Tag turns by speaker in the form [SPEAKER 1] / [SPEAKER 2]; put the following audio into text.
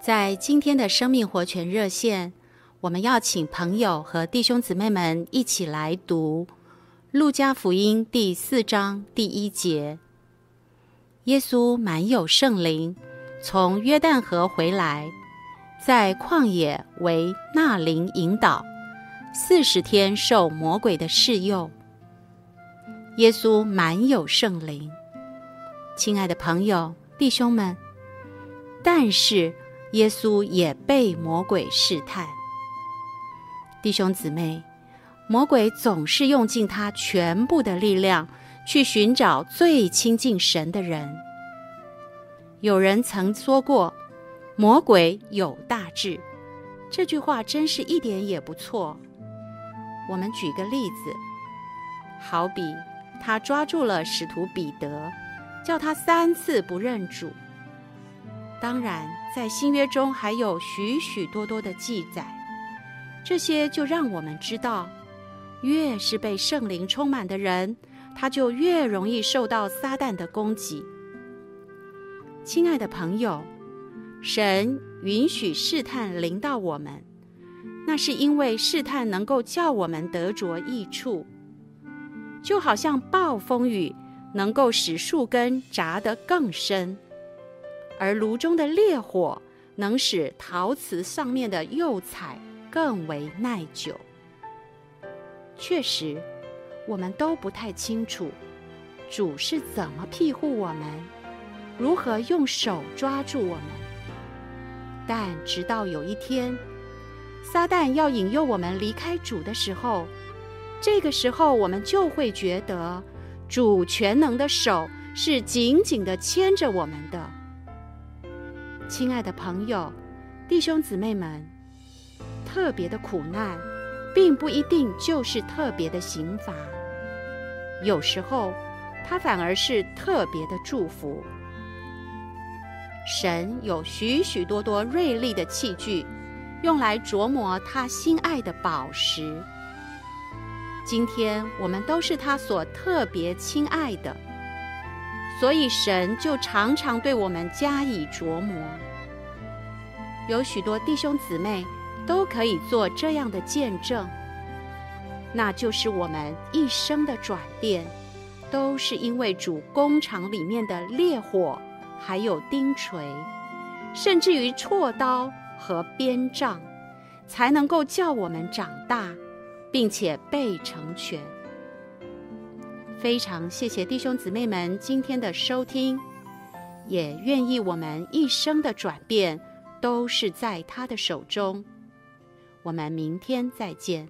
[SPEAKER 1] 在今天的生命活泉热线，我们要请朋友和弟兄姊妹们一起来读《路加福音》第四章第一节。耶稣满有圣灵，从约旦河回来，在旷野为纳灵引导，四十天受魔鬼的试诱。耶稣满有圣灵，亲爱的朋友、弟兄们，但是耶稣也被魔鬼试探。弟兄姊妹，魔鬼总是用尽他全部的力量去寻找最亲近神的人。有人曾说过：“魔鬼有大志。”这句话真是一点也不错。我们举个例子，好比。他抓住了使徒彼得，叫他三次不认主。当然，在新约中还有许许多多的记载，这些就让我们知道，越是被圣灵充满的人，他就越容易受到撒旦的攻击。亲爱的朋友，神允许试探临到我们，那是因为试探能够叫我们得着益处。就好像暴风雨能够使树根扎得更深，而炉中的烈火能使陶瓷上面的釉彩更为耐久。确实，我们都不太清楚主是怎么庇护我们，如何用手抓住我们。但直到有一天，撒旦要引诱我们离开主的时候，这个时候，我们就会觉得主全能的手是紧紧地牵着我们的。亲爱的朋友、弟兄姊妹们，特别的苦难，并不一定就是特别的刑罚，有时候它反而是特别的祝福。神有许许多多锐利的器具，用来琢磨他心爱的宝石。今天我们都是他所特别亲爱的，所以神就常常对我们加以琢磨。有许多弟兄姊妹都可以做这样的见证，那就是我们一生的转变，都是因为主工厂里面的烈火，还有钉锤，甚至于锉刀和鞭杖，才能够叫我们长大。并且被成全。非常谢谢弟兄姊妹们今天的收听，也愿意我们一生的转变都是在他的手中。我们明天再见。